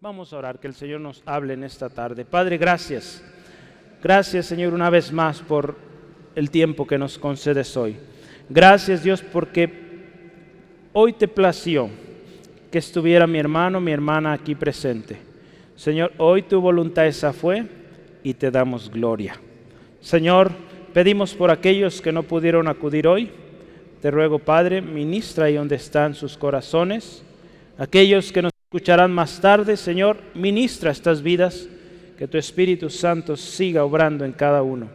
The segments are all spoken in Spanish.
Vamos a orar, que el Señor nos hable en esta tarde. Padre, gracias. Gracias, Señor, una vez más por el tiempo que nos concedes hoy. Gracias, Dios, porque hoy te plació que estuviera mi hermano, mi hermana aquí presente. Señor, hoy tu voluntad esa fue y te damos gloria. Señor, pedimos por aquellos que no pudieron acudir hoy. Te ruego, Padre, ministra ahí donde están sus corazones. Aquellos que nos escucharán más tarde, Señor, ministra estas vidas, que tu Espíritu Santo siga obrando en cada uno.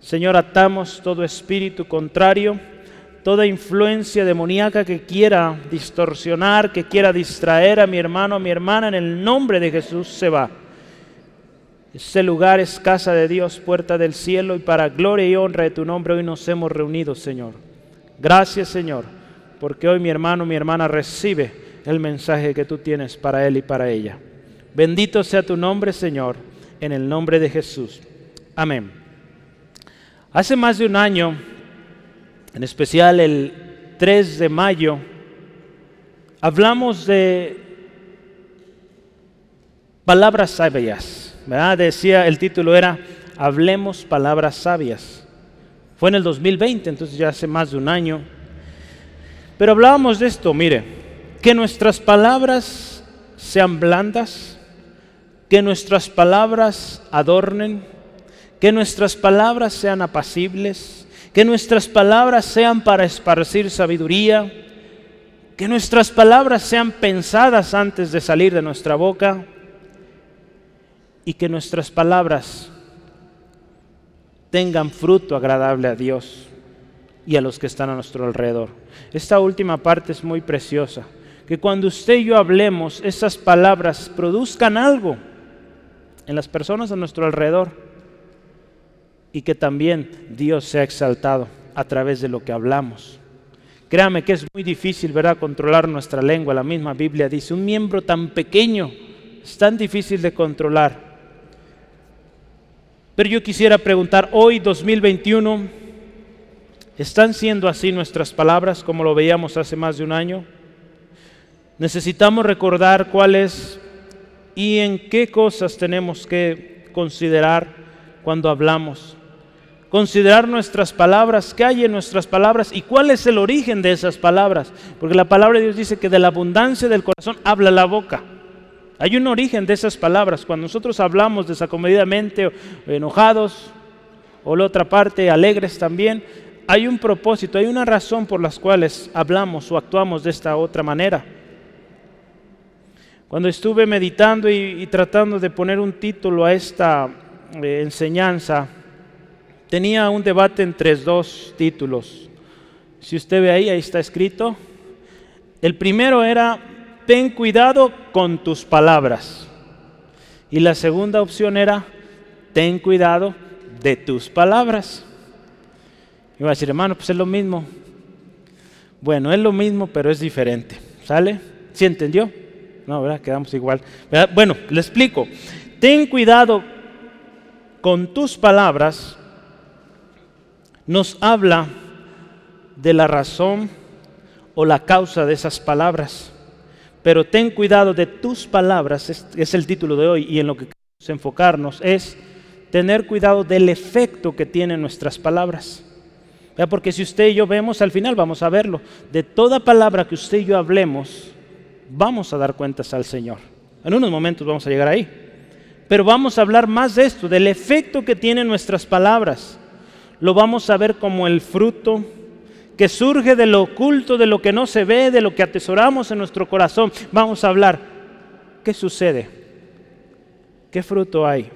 Señor, atamos todo espíritu contrario, toda influencia demoníaca que quiera distorsionar, que quiera distraer a mi hermano, a mi hermana, en el nombre de Jesús se va. Este lugar es casa de Dios, puerta del cielo, y para gloria y honra de tu nombre hoy nos hemos reunido, Señor. Gracias, Señor, porque hoy mi hermano, mi hermana recibe el mensaje que tú tienes para él y para ella. Bendito sea tu nombre, Señor, en el nombre de Jesús. Amén. Hace más de un año, en especial el 3 de mayo, hablamos de palabras sabias. ¿verdad? Decía, el título era Hablemos palabras sabias. Fue en el 2020, entonces ya hace más de un año. Pero hablábamos de esto, mire, que nuestras palabras sean blandas, que nuestras palabras adornen, que nuestras palabras sean apacibles, que nuestras palabras sean para esparcir sabiduría, que nuestras palabras sean pensadas antes de salir de nuestra boca y que nuestras palabras tengan fruto agradable a Dios y a los que están a nuestro alrededor. Esta última parte es muy preciosa que cuando usted y yo hablemos, esas palabras produzcan algo en las personas a nuestro alrededor y que también Dios sea exaltado a través de lo que hablamos. Créame que es muy difícil, ¿verdad?, controlar nuestra lengua. La misma Biblia dice, un miembro tan pequeño es tan difícil de controlar. Pero yo quisiera preguntar, hoy 2021, ¿están siendo así nuestras palabras como lo veíamos hace más de un año? Necesitamos recordar cuáles y en qué cosas tenemos que considerar cuando hablamos. Considerar nuestras palabras, qué hay en nuestras palabras y cuál es el origen de esas palabras. Porque la palabra de Dios dice que de la abundancia del corazón habla la boca. Hay un origen de esas palabras. Cuando nosotros hablamos desacomodidamente, enojados, o la otra parte, alegres también, hay un propósito, hay una razón por las cuales hablamos o actuamos de esta otra manera. Cuando estuve meditando y, tratando de poner un título a esta eh, enseñanza, tenía un debate entre dos títulos. Si usted ve ahí, ahí está escrito. El primero era, ten cuidado con tus palabras. Y la segunda opción era, ten cuidado de tus palabras. Iba a decir, hermano, pues es lo mismo. Bueno, es lo mismo, pero es diferente. ¿Sale? ¿Sí entendió? No, ¿verdad? Quedamos igual. Bueno, le explico. Ten cuidado con tus palabras. Nos habla de la razón o la causa de esas palabras. Pero ten cuidado de tus palabras, es, el título de hoy, y en lo que queremos enfocarnos es tener cuidado del efecto que tienen nuestras palabras. Porque si usted y yo vemos, al final vamos a verlo, de toda palabra que usted y yo hablemos, vamos a dar cuentas al Señor. En unos momentos vamos a llegar ahí. Pero vamos a hablar más de esto, del efecto que tienen nuestras palabras. Lo vamos a ver como el fruto que surge de lo oculto, de lo que no se ve, de lo que atesoramos en nuestro corazón. Vamos a hablar, ¿qué sucede? ¿Qué fruto hay?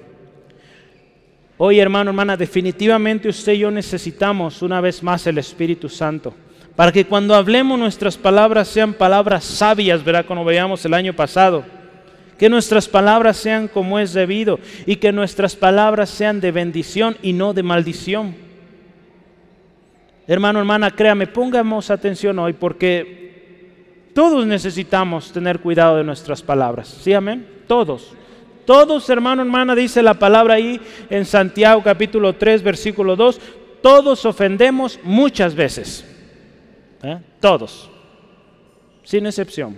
Hoy, hermano, hermana, definitivamente usted y yo necesitamos una vez más el Espíritu Santo para que cuando hablemos nuestras palabras sean palabras sabias, verá como veíamos el año pasado. Que nuestras palabras sean como es debido y que nuestras palabras sean de bendición y no de maldición. Hermano, hermana, créame, pongamos atención hoy porque todos necesitamos tener cuidado de nuestras palabras. ¿Sí, amén? Todos. Todos, hermano, hermana, dice la palabra ahí en Santiago capítulo 3, versículo 2, todos ofendemos muchas veces. ¿Eh? Todos, sin excepción.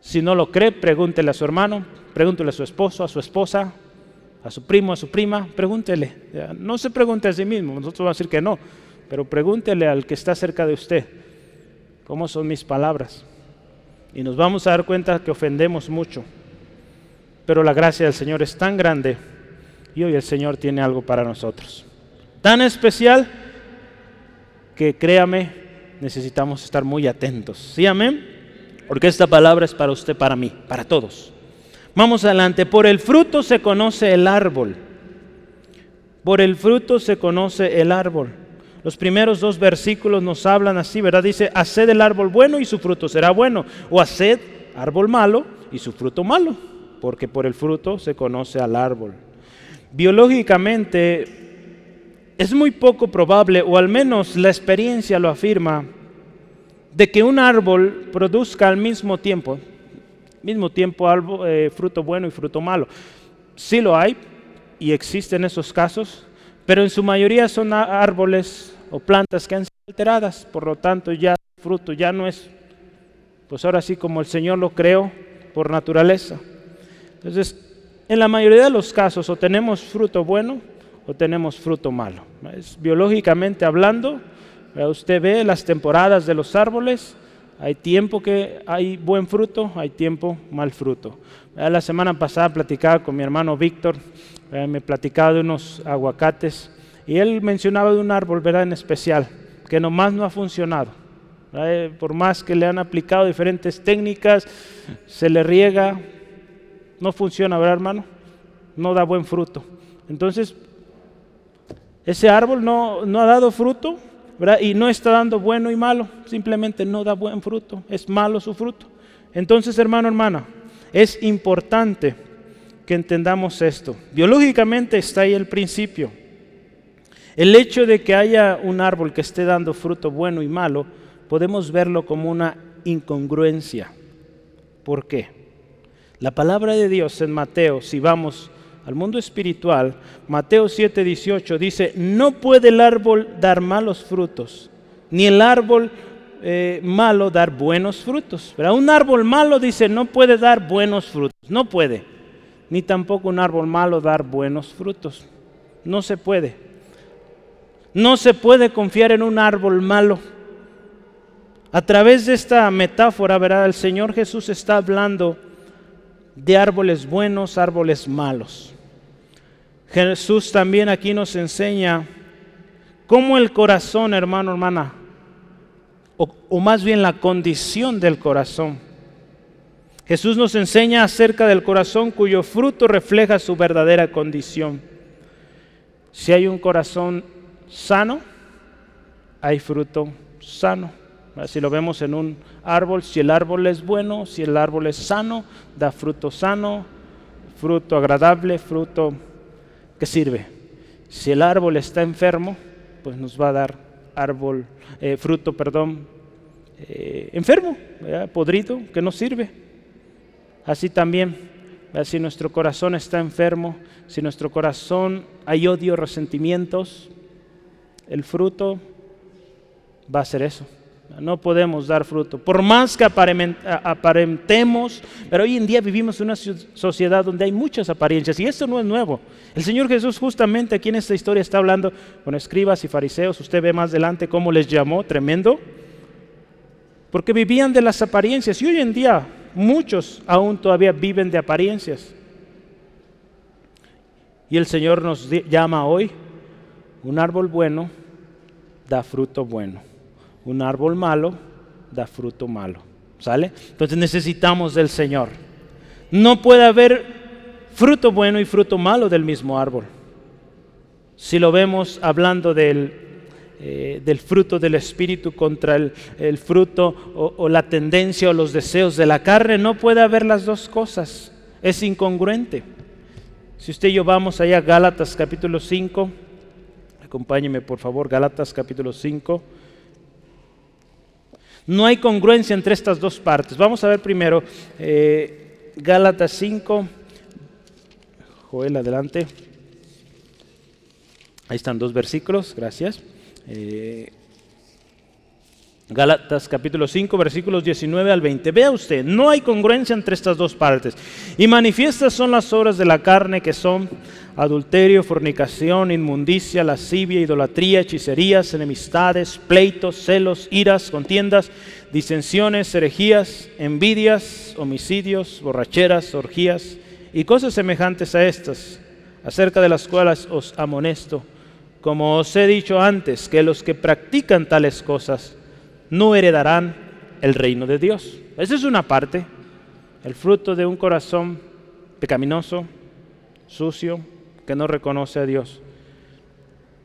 Si no lo cree, pregúntele a su hermano, pregúntele a su esposo, a su esposa, a su primo, a su prima, pregúntele. No se pregunte a sí mismo, nosotros vamos a decir que no, pero pregúntele al que está cerca de usted, ¿cómo son mis palabras? Y nos vamos a dar cuenta que ofendemos mucho, pero la gracia del Señor es tan grande y hoy el Señor tiene algo para nosotros. Tan especial que créame, necesitamos estar muy atentos. ¿Sí, amén? Porque esta palabra es para usted, para mí, para todos. Vamos adelante. Por el fruto se conoce el árbol. Por el fruto se conoce el árbol. Los primeros dos versículos nos hablan así, ¿verdad? Dice, haced el árbol bueno y su fruto será bueno. O haced árbol malo y su fruto malo. Porque por el fruto se conoce al árbol. Biológicamente es muy poco probable, o al menos la experiencia lo afirma, de que un árbol produzca al mismo tiempo, mismo tiempo eh, fruto bueno y fruto malo. Sí lo hay y existen esos casos, pero en su mayoría son árboles o plantas que han sido alteradas, por lo tanto ya fruto ya no es, pues ahora sí como el Señor lo creó por naturaleza. Entonces, en la mayoría de los casos o tenemos fruto bueno o tenemos fruto malo. Es, biológicamente hablando, usted ve las temporadas de los árboles, hay tiempo que hay buen fruto, hay tiempo mal fruto. La semana pasada platicaba con mi hermano Víctor, me platicaba de unos aguacates y él mencionaba de un árbol, ¿verdad? En especial, que nomás no ha funcionado. Por más que le han aplicado diferentes técnicas, se le riega, no funciona, ¿verdad, hermano? No da buen fruto. Entonces, ese árbol no, no ha dado fruto y no está dando bueno y malo, simplemente no da buen fruto, es malo su fruto. Entonces, hermano, hermana, es importante que entendamos esto. Biológicamente está ahí el principio. El hecho de que haya un árbol que esté dando fruto bueno y malo, podemos verlo como una incongruencia. ¿Por qué? La palabra de Dios en Mateo, si vamos al mundo espiritual, Mateo 7:18 dice, no puede el árbol dar malos frutos, ni el árbol eh, malo dar buenos frutos. Pero un árbol malo dice, no puede dar buenos frutos, no puede, ni tampoco un árbol malo dar buenos frutos, no se puede. No se puede confiar en un árbol malo. A través de esta metáfora, ¿verdad? El Señor Jesús está hablando de árboles buenos, árboles malos. Jesús también aquí nos enseña cómo el corazón, hermano, hermana, o, más bien la condición del corazón. Jesús nos enseña acerca del corazón cuyo fruto refleja su verdadera condición. Si hay un corazón sano, hay fruto sano. Si lo vemos en un árbol, si el árbol es bueno, si el árbol es sano, da fruto sano, fruto agradable, fruto que sirve. Si el árbol está enfermo, pues nos va a dar árbol, eh, fruto, perdón, eh, enfermo, podrido, que no sirve. Así también, si nuestro corazón está enfermo, si nuestro corazón hay odio, resentimientos, el fruto va a ser eso. No podemos dar fruto. Por más que aparentemos, pero hoy en día vivimos en una sociedad donde hay muchas apariencias y esto no es nuevo. El Señor Jesús justamente aquí en esta historia está hablando con escribas y fariseos. Usted ve más adelante cómo les llamó, tremendo. Porque vivían de las apariencias y hoy en día muchos aún todavía viven de apariencias. Y el Señor nos llama hoy, un árbol bueno da fruto bueno un árbol malo da fruto malo. ¿Sale? Entonces necesitamos del Señor. No puede haber fruto bueno y fruto malo del mismo árbol. Si lo vemos hablando del, eh, del fruto del Espíritu contra el, fruto o, o la tendencia o los deseos de la carne, no puede haber las dos cosas. Es incongruente. Si usted y yo vamos allá a Gálatas capítulo 5, acompáñeme por favor, Gálatas capítulo 5. No hay congruencia entre estas dos partes. Vamos a ver primero eh, Gálatas 5. Joel, adelante. Ahí están dos versículos, gracias. Eh, Galatas capítulo 5 versículos 19 al 20. Vea usted, no hay congruencia entre estas dos partes. Y manifiestas son las obras de la carne que son adulterio, fornicación, inmundicia, lascivia, idolatría, hechicerías, enemistades, pleitos, celos, iras, contiendas, disensiones, herejías, envidias, homicidios, borracheras, orgías y cosas semejantes a estas, acerca de las cuales os amonesto, como os he dicho antes, que los que practican tales cosas no heredarán el reino de Dios. Esa es una parte, el fruto de un corazón pecaminoso, sucio, que no reconoce a Dios.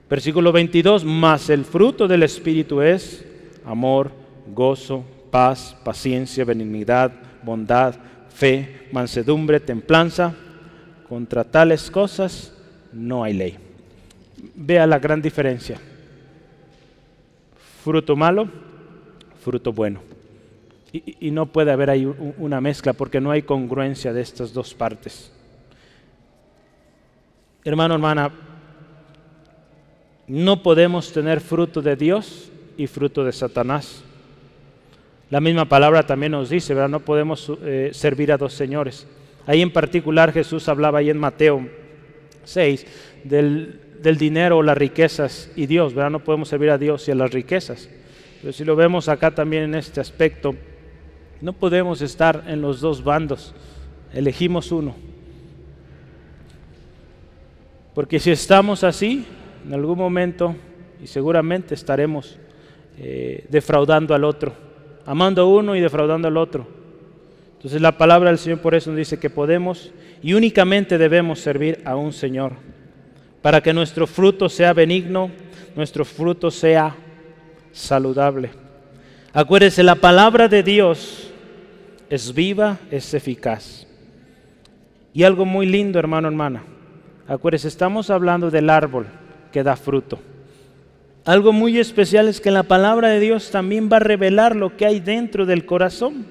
Versículo 22, más el fruto del Espíritu es amor, gozo, paz, paciencia, benignidad, bondad, fe, mansedumbre, templanza. Contra tales cosas no hay ley. Vea la gran diferencia. Fruto malo, fruto bueno. Y, no puede haber ahí una mezcla porque no hay congruencia de estas dos partes. Hermano, hermana, no podemos tener fruto de Dios y fruto de Satanás. La misma palabra también nos dice, ¿verdad? No podemos eh, servir a dos señores. Ahí en particular Jesús hablaba ahí en Mateo 6 del, del dinero las riquezas y Dios, ¿verdad? No podemos servir a Dios y a las riquezas. Pero si lo vemos acá también en este aspecto, no podemos estar en los dos bandos, elegimos uno. Porque si estamos así, en algún momento, y seguramente estaremos eh, defraudando al otro, amando a uno y defraudando al otro. Entonces la palabra del Señor por eso nos dice que podemos y únicamente debemos servir a un Señor, para que nuestro fruto sea benigno, nuestro fruto sea saludable. Acuérdese, la palabra de Dios es viva, es eficaz. Y algo muy lindo, hermano, hermana. Acuérdese, estamos hablando del árbol que da fruto. Algo muy especial es que la palabra de Dios también va a revelar lo que hay dentro del corazón.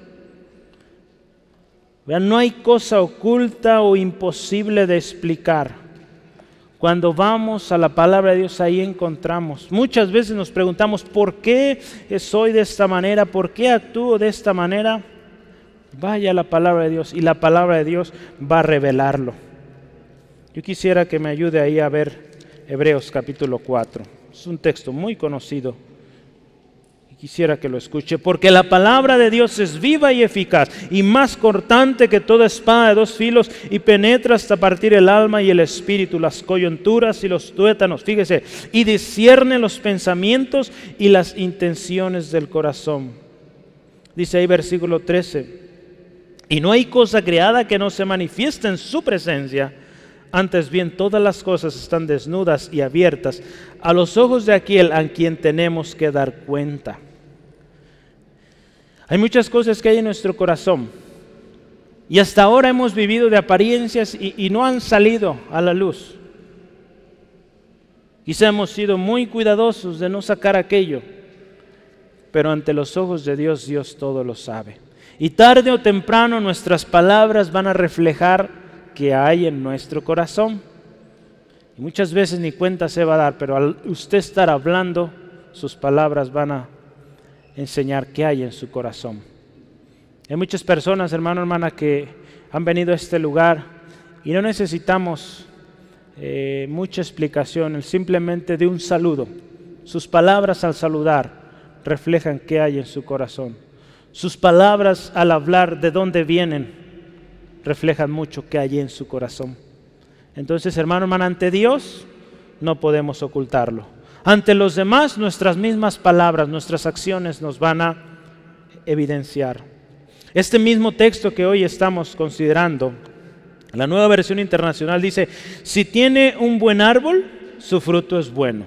Vean, no hay cosa oculta o imposible de explicar. Cuando vamos a la palabra de Dios, ahí encontramos. Muchas veces nos preguntamos, ¿por qué soy de esta manera? ¿Por qué actúo de esta manera? Vaya a la palabra de Dios y la palabra de Dios va a revelarlo. Yo quisiera que me ayude ahí a ver Hebreos capítulo 4. Es un texto muy conocido Quisiera que lo escuche, porque la palabra de Dios es viva y eficaz y más cortante que toda espada de dos filos y penetra hasta partir el alma y el espíritu, las coyunturas y los tuétanos, fíjese, y discierne los pensamientos y las intenciones del corazón. Dice ahí versículo 13, y no hay cosa creada que no se manifieste en su presencia. Antes bien, todas las cosas están desnudas y abiertas a los ojos de aquel a quien tenemos que dar cuenta. Hay muchas cosas que hay en nuestro corazón y hasta ahora hemos vivido de apariencias y, no han salido a la luz. Quizá hemos sido muy cuidadosos de no sacar aquello, pero ante los ojos de Dios Dios todo lo sabe. Y tarde o temprano nuestras palabras van a reflejar que hay en nuestro corazón. Y muchas veces ni cuenta se va a dar, pero al usted estar hablando, sus palabras van a enseñar qué hay en su corazón. Hay muchas personas, hermano, hermana, que han venido a este lugar y no necesitamos eh, mucha explicación, simplemente de un saludo. Sus palabras al saludar reflejan qué hay en su corazón. Sus palabras al hablar de dónde vienen reflejan mucho qué hay en su corazón. Entonces, hermano, hermana, ante Dios no podemos ocultarlo. Ante los demás, nuestras mismas palabras, nuestras acciones nos van a evidenciar. Este mismo texto que hoy estamos considerando, la nueva versión internacional dice, si tiene un buen árbol, su fruto es bueno.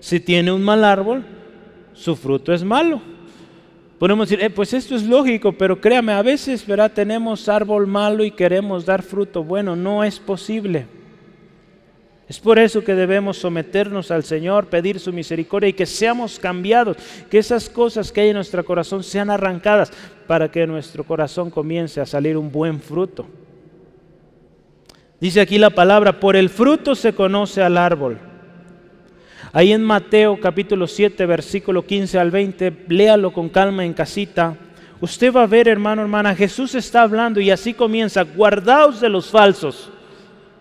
Si tiene un mal árbol, su fruto es malo. Podemos decir, eh, pues esto es lógico, pero créame, a veces ¿verdad? tenemos árbol malo y queremos dar fruto bueno. No es posible. Es por eso que debemos someternos al Señor, pedir su misericordia y que seamos cambiados, que esas cosas que hay en nuestro corazón sean arrancadas para que nuestro corazón comience a salir un buen fruto. Dice aquí la palabra, por el fruto se conoce al árbol. Ahí en Mateo capítulo 7, versículo 15 al 20, léalo con calma en casita. Usted va a ver, hermano, hermana, Jesús está hablando y así comienza, guardaos de los falsos,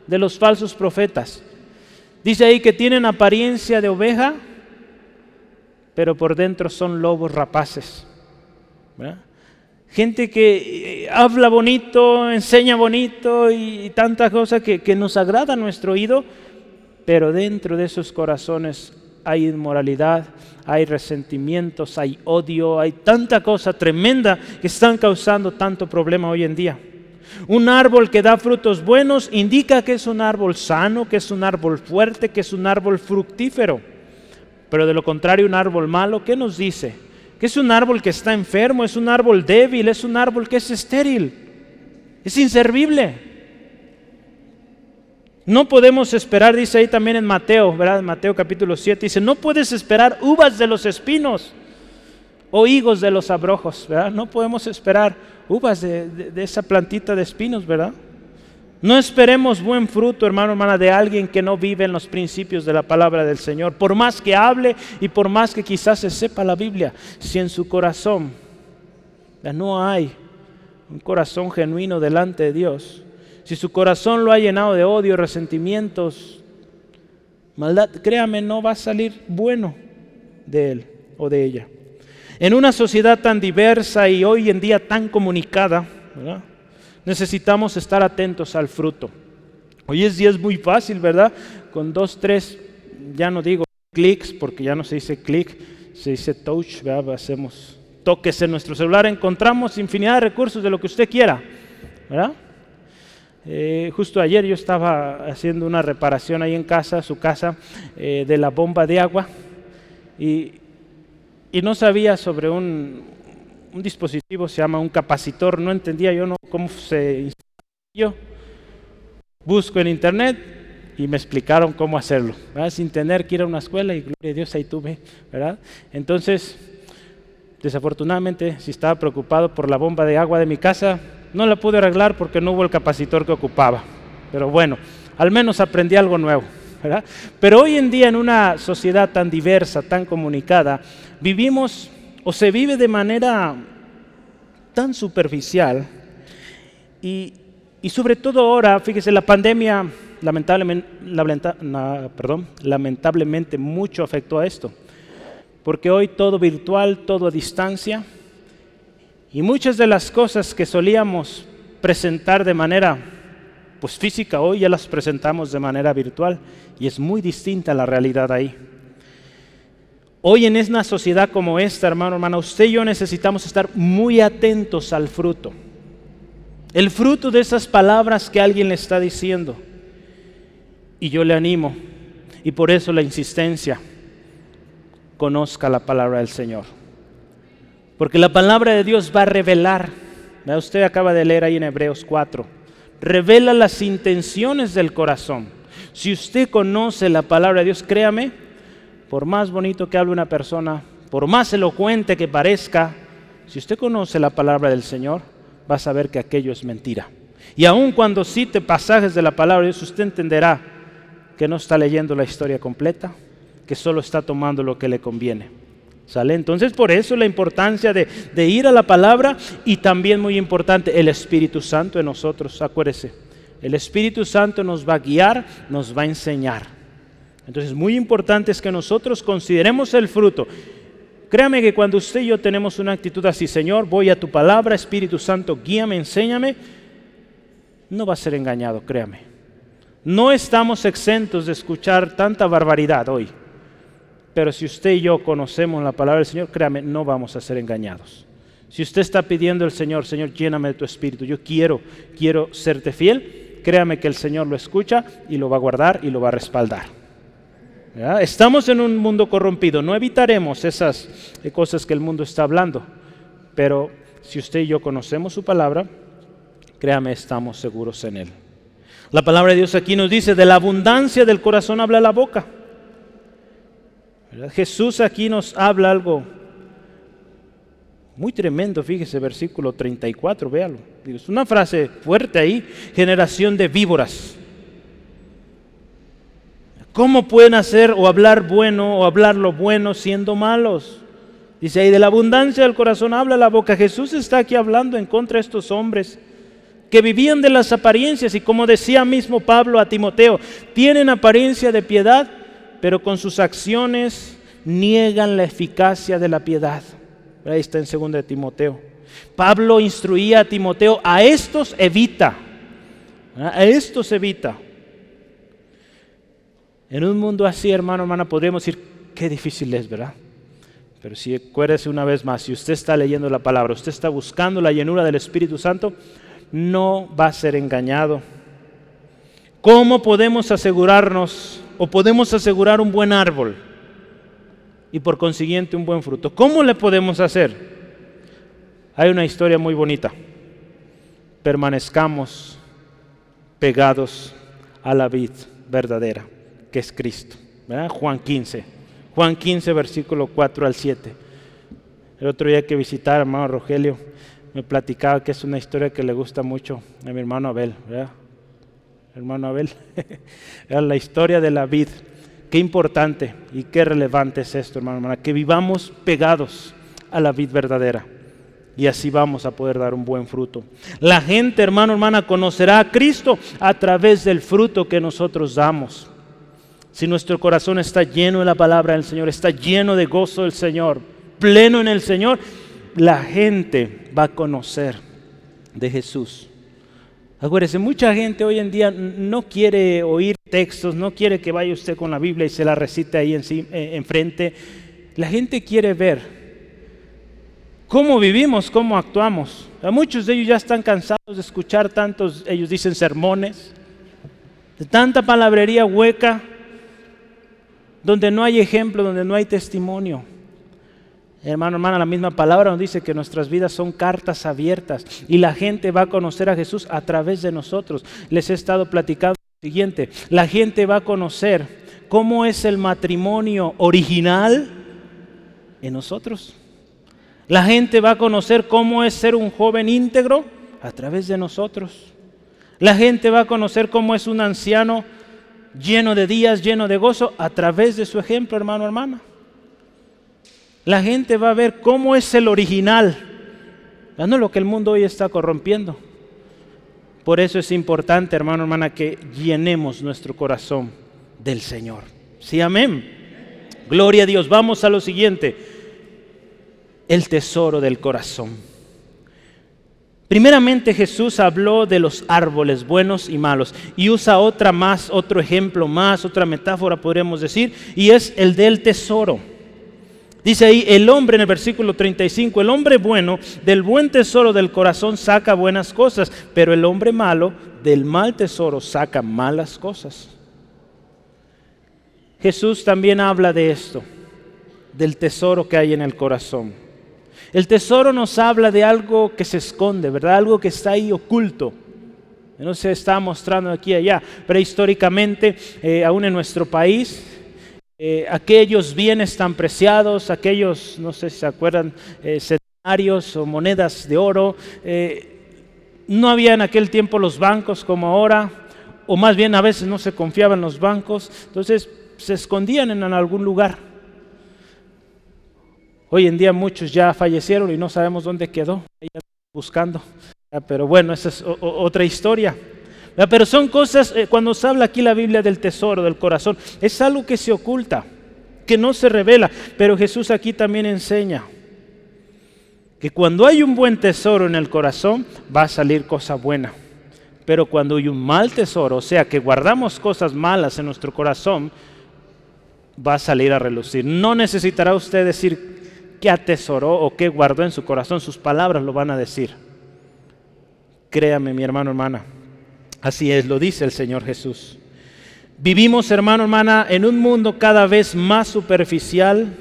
de los falsos profetas. Dice ahí que tienen apariencia de oveja, pero por dentro son lobos rapaces. Gente que eh, habla bonito, enseña bonito y, tantas cosas que, nos agrada a nuestro oído, pero dentro de esos corazones hay inmoralidad, hay resentimientos, hay odio, hay tanta cosa tremenda que están causando tanto problema hoy en día. Un árbol que da frutos buenos indica que es un árbol sano, que es un árbol fuerte, que es un árbol fructífero. Pero de lo contrario, un árbol malo, ¿qué nos dice? Que es un árbol que está enfermo, es un árbol débil, es un árbol que es estéril, es inservible. No podemos esperar, dice ahí también en Mateo, ¿verdad? Mateo capítulo 7, dice, no puedes esperar uvas de los espinos o higos de los abrojos, ¿verdad? No podemos esperar uvas de, de esa plantita de espinos, ¿verdad? No esperemos buen fruto, hermano, hermana, de alguien que no vive en los principios de la palabra del Señor. Por más que hable y por más que quizás se sepa la Biblia, si en su corazón no hay un corazón genuino delante de Dios, si su corazón lo ha llenado de odio, resentimientos, maldad, créame, no va a salir bueno de él o de ella. En una sociedad tan diversa y hoy en día tan comunicada, necesitamos estar atentos al fruto. Hoy es día es muy fácil, ¿verdad? Con dos, tres, ya no digo clics, porque ya no se dice clic, se dice touch, ¿verdad? Hacemos toques en nuestro celular, encontramos infinidad de recursos de lo que usted quiera, ¿verdad? Eh, justo ayer yo estaba haciendo una reparación ahí en casa, su casa, eh, de la bomba de agua y, no sabía sobre un, dispositivo, se llama un capacitor, no entendía yo no, cómo se instala. Yo busco en internet y me explicaron cómo hacerlo, sin tener que ir a una escuela y gloria a Dios ahí tuve. Entonces, desafortunadamente, si estaba preocupado por la bomba de agua de mi casa, no la pude arreglar porque no hubo el capacitor que ocupaba. Pero bueno, al menos aprendí algo nuevo. Pero hoy en día en una sociedad tan diversa, tan comunicada, vivimos o se vive de manera tan superficial y, sobre todo ahora, fíjese, la pandemia lamentablemente, lamentablemente mucho afectó a esto, porque hoy todo virtual, todo a distancia, y muchas de las cosas que solíamos presentar de manera pues física, hoy ya las presentamos de manera virtual y es muy distinta la realidad ahí. Hoy en una sociedad como esta, hermano, hermana, usted y yo necesitamos estar muy atentos al fruto. El fruto de esas palabras que alguien le está diciendo. Y yo le animo, y por eso la insistencia, conozca la palabra del Señor. Porque la palabra de Dios va a revelar, usted acaba de leer ahí en Hebreos 4, revela las intenciones del corazón. Si usted conoce la palabra de Dios, créame, por más bonito que hable una persona, por más elocuente que parezca, si usted conoce la palabra del Señor, va a saber que aquello es mentira. Y aun cuando cite pasajes de la palabra de Dios, usted entenderá que no está leyendo la historia completa, que solo está tomando lo que le conviene. ¿Sale? Entonces por eso la importancia de, ir a la palabra y también muy importante el Espíritu Santo en nosotros, acuérdese. El Espíritu Santo nos va a guiar, nos va a enseñar. Entonces muy importante es que nosotros consideremos el fruto. Créame que cuando usted y yo tenemos una actitud así, Señor, voy a tu palabra, Espíritu Santo, guíame, enséñame, no va a ser engañado, créame. No estamos exentos de escuchar tanta barbaridad hoy. Pero si usted y yo conocemos la palabra del Señor, créame, no vamos a ser engañados. Si usted está pidiendo al Señor, Señor, lléname de tu espíritu, yo quiero, quiero serte fiel, créame que el Señor lo escucha y lo va a guardar y lo va a respaldar. Estamos en un mundo corrompido, no evitaremos esas cosas que el mundo está hablando, pero si usted y yo conocemos su palabra, créame, estamos seguros en él. La palabra de Dios aquí nos dice, de la abundancia del corazón habla la boca. Jesús aquí nos habla algo muy tremendo, fíjese, versículo 34, véalo. Es una frase fuerte ahí, generación de víboras. ¿Cómo pueden hacer o hablar bueno o hablar lo bueno siendo malos? Dice ahí, de la abundancia del corazón habla la boca. Jesús está aquí hablando en contra de estos hombres que vivían de las apariencias y como decía mismo Pablo a Timoteo, tienen apariencia de piedad, pero con sus acciones niegan la eficacia de la piedad. Ahí está en 2 de Timoteo. Pablo instruía a Timoteo, a estos evita, a estos evita. En un mundo así, hermano, hermana, podríamos decir, qué difícil es, ¿verdad? Pero si acuérdese una vez más, si usted está leyendo la palabra, usted está buscando la llenura del Espíritu Santo, no va a ser engañado. ¿Cómo podemos asegurarnos podemos asegurar un buen árbol y por consiguiente un buen fruto? ¿Cómo le podemos hacer? Hay una historia muy bonita. Permanezcamos pegados a la vid verdadera que es Cristo. Juan 15. Juan 15, versículo 4 al 7. El otro día que visitar hermano Rogelio, me platicaba que es una historia que le gusta mucho a mi hermano Abel. Hermano Abel, era la historia de la vid. Qué importante y qué relevante es esto, hermano, hermana, que vivamos pegados a la vid verdadera. Y así vamos a poder dar un buen fruto. La gente, hermano, hermana, conocerá a Cristo a través del fruto que nosotros damos si nuestro corazón está lleno de la palabra del Señor, está lleno de gozo del Señor, pleno en el Señor, la gente va a conocer de Jesús. Acuérdese, mucha gente hoy en día no quiere oír textos, no quiere que vaya usted con la Biblia y se la recite ahí eh, enfrente. La gente quiere ver cómo vivimos, cómo actuamos. A muchos de ellos ya están cansados de escuchar tantos, ellos dicen sermones, de tanta palabrería hueca, donde no hay ejemplo, donde no hay testimonio. Hermano, hermana, la misma palabra nos dice que nuestras vidas son cartas abiertas y la gente va a conocer a Jesús a través de nosotros. Les he estado platicando lo siguiente, la gente va a conocer cómo es el matrimonio original en nosotros. La gente va a conocer cómo es ser un joven íntegro a través de nosotros. La gente va a conocer cómo es un anciano lleno de días, lleno de gozo, a través de su ejemplo, hermano, hermana. La gente va a ver cómo es el original, no lo que el mundo hoy está corrompiendo. Por eso es importante, hermano, hermana, que llenemos nuestro corazón del Señor. Sí, amén. Gloria a Dios. Vamos a lo siguiente. El tesoro del corazón. Primeramente Jesús habló de los árboles buenos y malos y usa otra más, otro ejemplo más, otra metáfora podríamos decir, y es el del tesoro. Dice ahí, el hombre en el versículo 35, el hombre bueno del buen tesoro del corazón saca buenas cosas, pero el hombre malo del mal tesoro saca malas cosas. Jesús también habla de esto, del tesoro que hay en el corazón. El tesoro nos habla de algo que se esconde, ¿verdad? Algo que está ahí oculto. No se está mostrando aquí y allá. Pero históricamente, eh, aún en nuestro país, eh, aquellos bienes tan preciados, aquellos, no sé si se acuerdan, eh, o monedas de oro, eh, no había en aquel tiempo los bancos como ahora, o más bien a veces no se confiaban los bancos, entonces se escondían en algún lugar. Hoy en día muchos ya fallecieron y no sabemos dónde quedó, buscando. Pero bueno, esa es otra historia. Pero son cosas, eh, cuando se habla aquí la Biblia del tesoro, del corazón, es algo que se oculta, que no se revela. Pero Jesús aquí también enseña que cuando hay un buen tesoro en el corazón, va a salir cosa buena. Pero cuando hay un mal tesoro, o sea, que guardamos cosas malas en nuestro corazón, va a salir a relucir. No necesitará usted decir qué atesoró o qué guardó en su corazón, sus palabras lo van a decir. Créame, mi hermano, hermana. Así es, lo dice el Señor Jesús. Vivimos, hermano, hermana, en un mundo cada vez más superficial.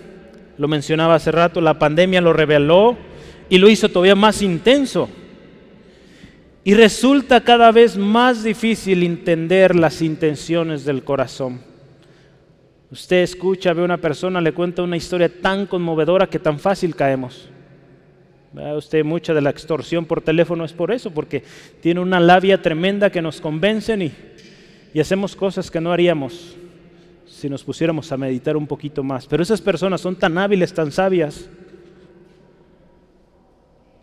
Lo mencionaba hace rato, la pandemia lo reveló y lo hizo todavía más intenso. Y resulta cada vez más difícil entender las intenciones del corazón. Usted escucha, ve a una persona, le cuenta una historia tan conmovedora que tan fácil caemos. Usted mucha de la extorsión por teléfono es por eso, porque tiene una labia tremenda que nos convencen y, y hacemos cosas que no haríamos si nos pusiéramos a meditar un poquito más. Pero esas personas son tan hábiles, tan sabias,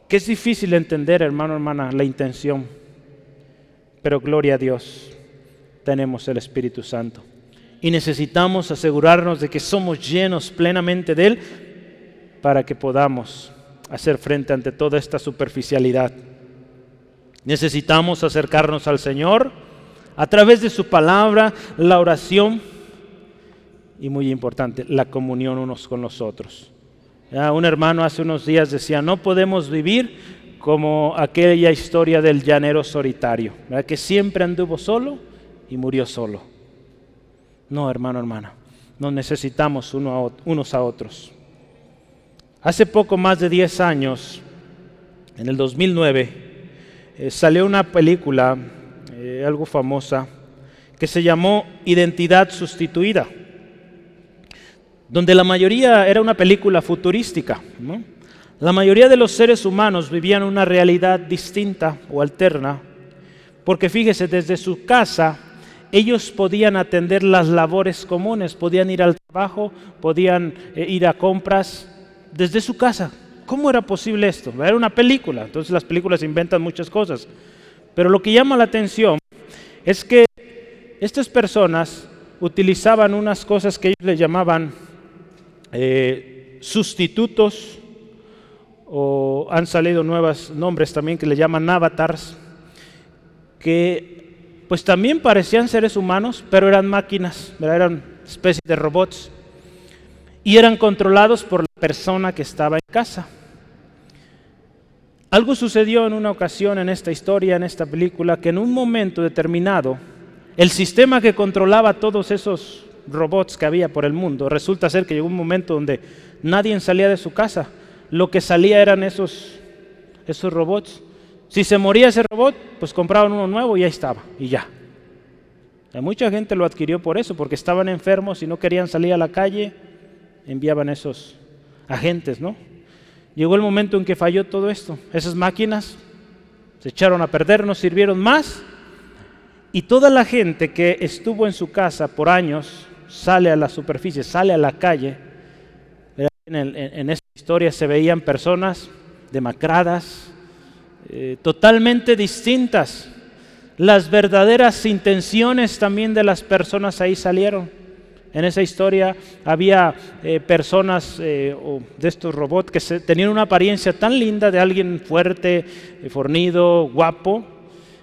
que es difícil entender, hermano, hermana, la intención. Pero gloria a Dios, tenemos el Espíritu Santo. Y necesitamos asegurarnos de que somos llenos plenamente de Él para que podamos hacer frente ante toda esta superficialidad. Necesitamos acercarnos al Señor a través de su palabra, la oración y muy importante, la comunión unos con los otros. un hermano hace unos días decía, no podemos vivir como aquella historia del llanero solitario, que siempre anduvo solo y murió solo. No, hermano, hermana, nos necesitamos unos a otros. Hace poco más de 10 años, en el 2009, eh, salió una película, eh, algo famosa, que se llamó Identidad Sustituida, donde la mayoría era una película futurística. La mayoría de los seres humanos vivían una realidad distinta o alterna, porque fíjese, desde su casa ellos podían atender las labores comunes, podían ir al trabajo, podían eh, ir a compras, desde su casa. ¿Cómo era posible esto? Era una película, entonces las películas inventan muchas cosas. Pero lo que llama la atención es que estas personas utilizaban unas cosas que ellos le llamaban eh, sustitutos o han salido nuevos nombres también que le llaman avatars, que pues también parecían seres humanos, pero eran máquinas, eran especies de robots y eran controlados por persona que estaba en casa. Algo sucedió en una ocasión en esta historia, en esta película, que en un momento determinado, el sistema que controlaba todos esos robots que había por el mundo, resulta ser que llegó un momento donde nadie salía de su casa, lo que salía eran esos, esos robots. Si se moría ese robot, pues compraban uno nuevo y ahí estaba, y ya. mucha gente lo adquirió por eso, porque estaban enfermos y no querían salir a la calle, enviaban esos agentes, ¿no? Llegó el momento en que falló todo esto. Esas máquinas se echaron a perder, no sirvieron más. Y toda la gente que estuvo en su casa por años sale a la superficie, sale a la calle. En, esta historia se veían personas demacradas, eh, totalmente distintas. Las verdaderas intenciones también de las personas ahí salieron. En esa historia había eh, personas eh, de estos robots que tenían una apariencia tan linda de alguien fuerte, eh, fornido, guapo,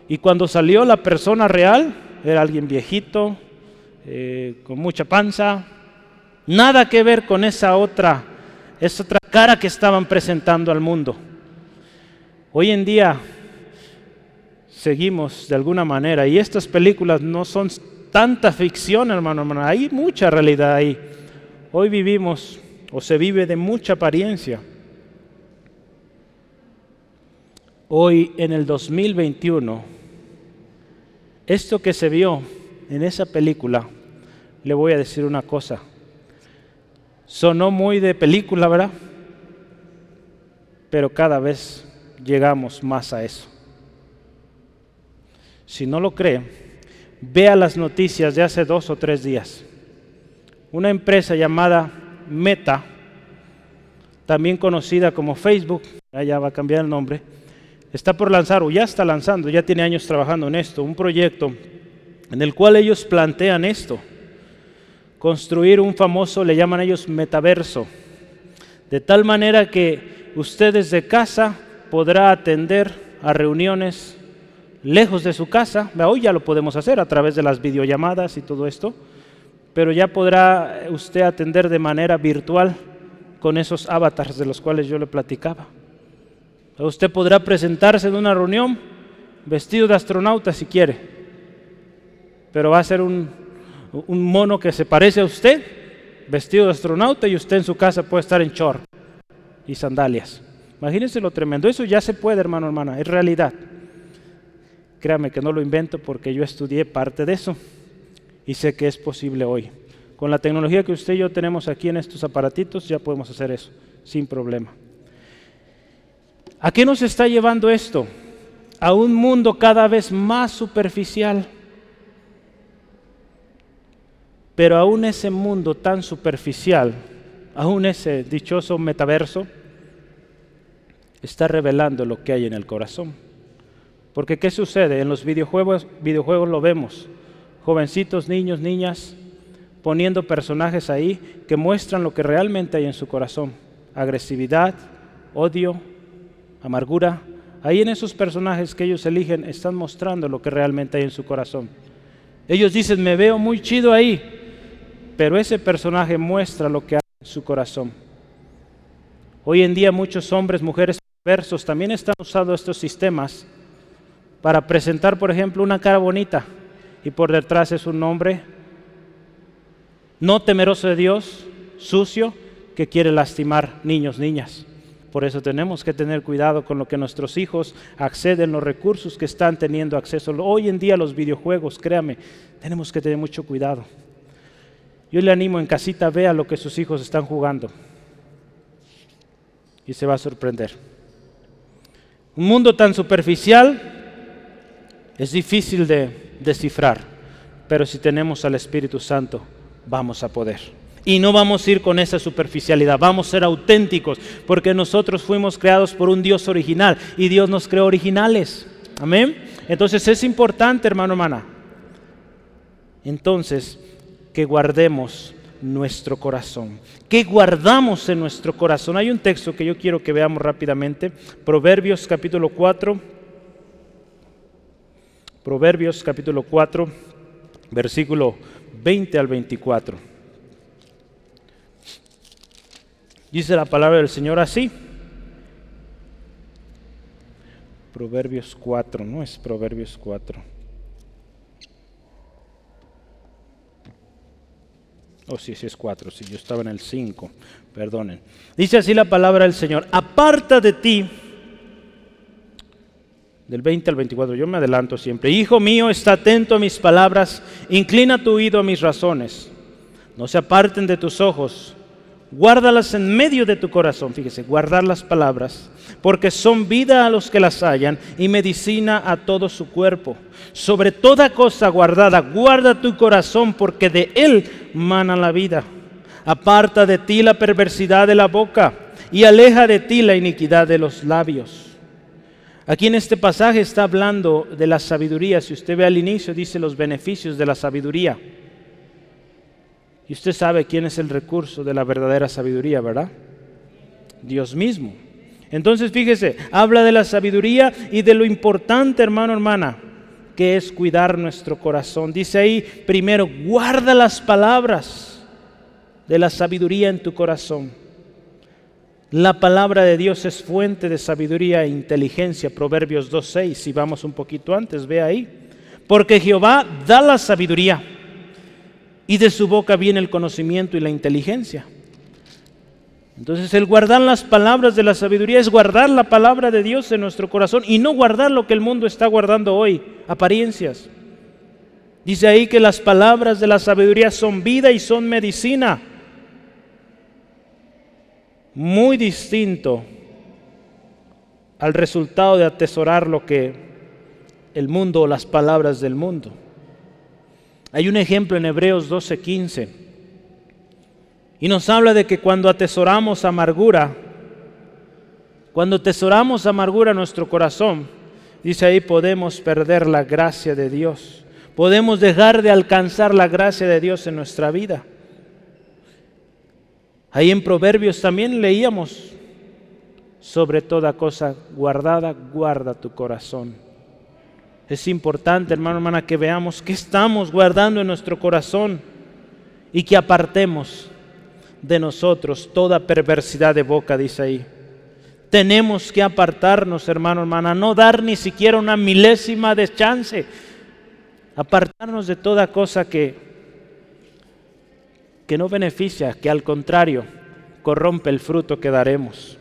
y cuando salió la persona real era alguien viejito, con mucha panza, nada que ver con esa otra, esa otra cara que estaban presentando al mundo. Hoy en día seguimos de alguna manera, y estas películas no son tanta ficción, hermano, hermano. Hay mucha realidad ahí. Hoy vivimos o se vive de mucha apariencia. Hoy en el 2021, esto que se vio en esa película, le voy a decir una cosa. Sonó muy de película, ¿verdad? Pero cada vez llegamos más a eso. Si no lo cree, vea las noticias de hace dos o tres días. Una empresa llamada Meta, también conocida como Facebook, ya va a cambiar el nombre, está por lanzar o ya está lanzando, ya tiene años trabajando en esto, un proyecto en el cual ellos plantean esto, construir un famoso, le llaman ellos metaverso, de tal manera que usted desde casa podrá atender a reuniones lejos de su casa. Hoy ya lo podemos hacer a través de las videollamadas y todo esto, pero ya podrá usted atender de manera virtual con esos avatars de los cuales yo le platicaba. Usted podrá presentarse en una reunión vestido de astronauta si quiere, pero va a ser un, mono que se parece a usted, vestido de astronauta, y usted en su casa puede estar en short y sandalias. Imagínense lo tremendo. Eso ya se puede, hermano, hermana, es realidad. Créame que no lo invento porque yo estudié parte de eso y sé que es posible hoy. Con la tecnología que usted y yo tenemos aquí en estos aparatitos ya podemos hacer eso sin problema. ¿A qué nos está llevando esto? A un mundo cada vez más superficial. Pero aún ese mundo tan superficial, aún ese dichoso metaverso, está revelando lo que hay en el corazón. Porque ¿qué sucede? En los videojuegos, videojuegos lo vemos. Jovencitos, niños, niñas, poniendo personajes ahí que muestran lo que realmente hay en su corazón. Agresividad, odio, amargura. Ahí en esos personajes que ellos eligen están mostrando lo que realmente hay en su corazón. Ellos dicen, me veo muy chido ahí, pero ese personaje muestra lo que hay en su corazón. Hoy en día muchos hombres, mujeres versos también están usando estos sistemas para presentar, por ejemplo, una cara bonita y por detrás es un hombre no temeroso de Dios, sucio, que quiere lastimar niños, niñas. Por eso tenemos que tener cuidado con lo que nuestros hijos acceden, los recursos que están teniendo acceso. Hoy en día los videojuegos, créame, tenemos que tener mucho cuidado. Yo le animo en casita, vea lo que sus hijos están jugando y se va a sorprender. Un mundo tan superficial es difícil de descifrar, pero si tenemos al Espíritu Santo, vamos a poder. Y no vamos a ir con esa superficialidad, vamos a ser auténticos, porque nosotros fuimos creados por un Dios original y Dios nos creó originales. Amén. Entonces es importante, hermano, hermana. Entonces, que guardemos nuestro corazón. ¿Qué guardamos en nuestro corazón? Hay un texto que yo quiero que veamos rápidamente. Proverbios capítulo 4. Proverbios capítulo 4, versículo 20 al 24. Dice la palabra del Señor así. Proverbios 4, no es Proverbios 4. Oh, sí, sí es cuatro, sí, yo estaba en el cinco, perdonen. Dice así la palabra del Señor, aparta de ti, del 20 al 24, yo me adelanto siempre, Hijo mío, está atento a mis palabras, inclina tu oído a mis razones, no se aparten de tus ojos, guárdalas en medio de tu corazón, fíjese, guardar las palabras, porque son vida a los que las hallan y medicina a todo su cuerpo. Sobre toda cosa guardada, guarda tu corazón, porque de él mana la vida. Aparta de ti la perversidad de la boca y aleja de ti la iniquidad de los labios. Aquí en este pasaje está hablando de la sabiduría. Si usted ve al inicio, dice los beneficios de la sabiduría. Y usted sabe quién es el recurso de la verdadera sabiduría, ¿verdad? Dios mismo. Entonces, fíjese, habla de la sabiduría y de lo importante, hermano, hermana, que es cuidar nuestro corazón. Dice ahí, primero, guarda las palabras de la sabiduría en tu corazón. La palabra de Dios es fuente de sabiduría e inteligencia, Proverbios 2.6, si vamos un poquito antes, ve ahí. Porque Jehová da la sabiduría y de su boca viene el conocimiento y la inteligencia. Entonces el guardar las palabras de la sabiduría es guardar la palabra de Dios en nuestro corazón y no guardar lo que el mundo está guardando hoy, apariencias. Dice ahí que las palabras de la sabiduría son vida y son medicina. Muy distinto al resultado de atesorar lo que el mundo o las palabras del mundo. Hay un ejemplo en Hebreos 12:15 y nos habla de que cuando atesoramos amargura, cuando atesoramos amargura en nuestro corazón, dice ahí podemos perder la gracia de Dios. Podemos dejar de alcanzar la gracia de Dios en nuestra vida. Ahí en Proverbios también leíamos, sobre toda cosa guardada, guarda tu corazón. Es importante, hermano, hermana, que veamos qué estamos guardando en nuestro corazón y que apartemos de nosotros toda perversidad de boca, dice ahí. Tenemos que apartarnos, hermano, hermana, no dar ni siquiera una milésima de chance. Apartarnos de toda cosa que, que no beneficia, que al contrario corrompe el fruto que daremos.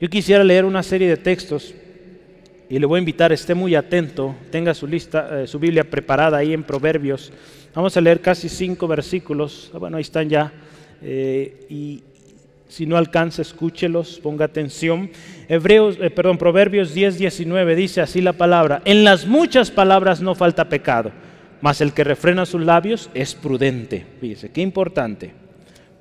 Yo quisiera leer una serie de textos y le voy a invitar, esté muy atento, tenga su lista, eh, su Biblia preparada ahí en Proverbios Vamos a leer casi cinco versículos. Ah, bueno, ahí están ya. Eh, y si no alcanza, escúchelos, ponga atención. Hebreos, eh, perdón, Proverbios 10, 19 dice así la palabra. En las muchas palabras no falta pecado, mas el que refrena sus labios es prudente. Fíjese, qué importante.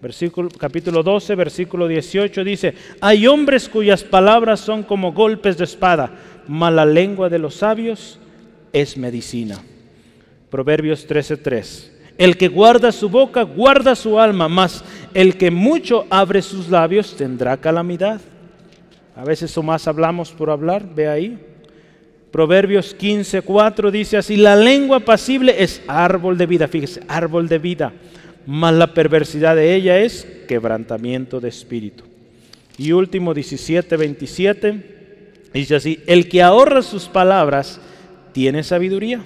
Versículo, capítulo 12, versículo 18 dice, hay hombres cuyas palabras son como golpes de espada, mas la lengua de los sabios es medicina. Proverbios 13:3. El que guarda su boca, guarda su alma, mas el que mucho abre sus labios tendrá calamidad. A veces o más hablamos por hablar, ve ahí. Proverbios 15:4 dice así, la lengua pasible es árbol de vida, fíjese, árbol de vida mas la perversidad de ella es quebrantamiento de espíritu. Y último 17, 27, dice así, el que ahorra sus palabras tiene sabiduría,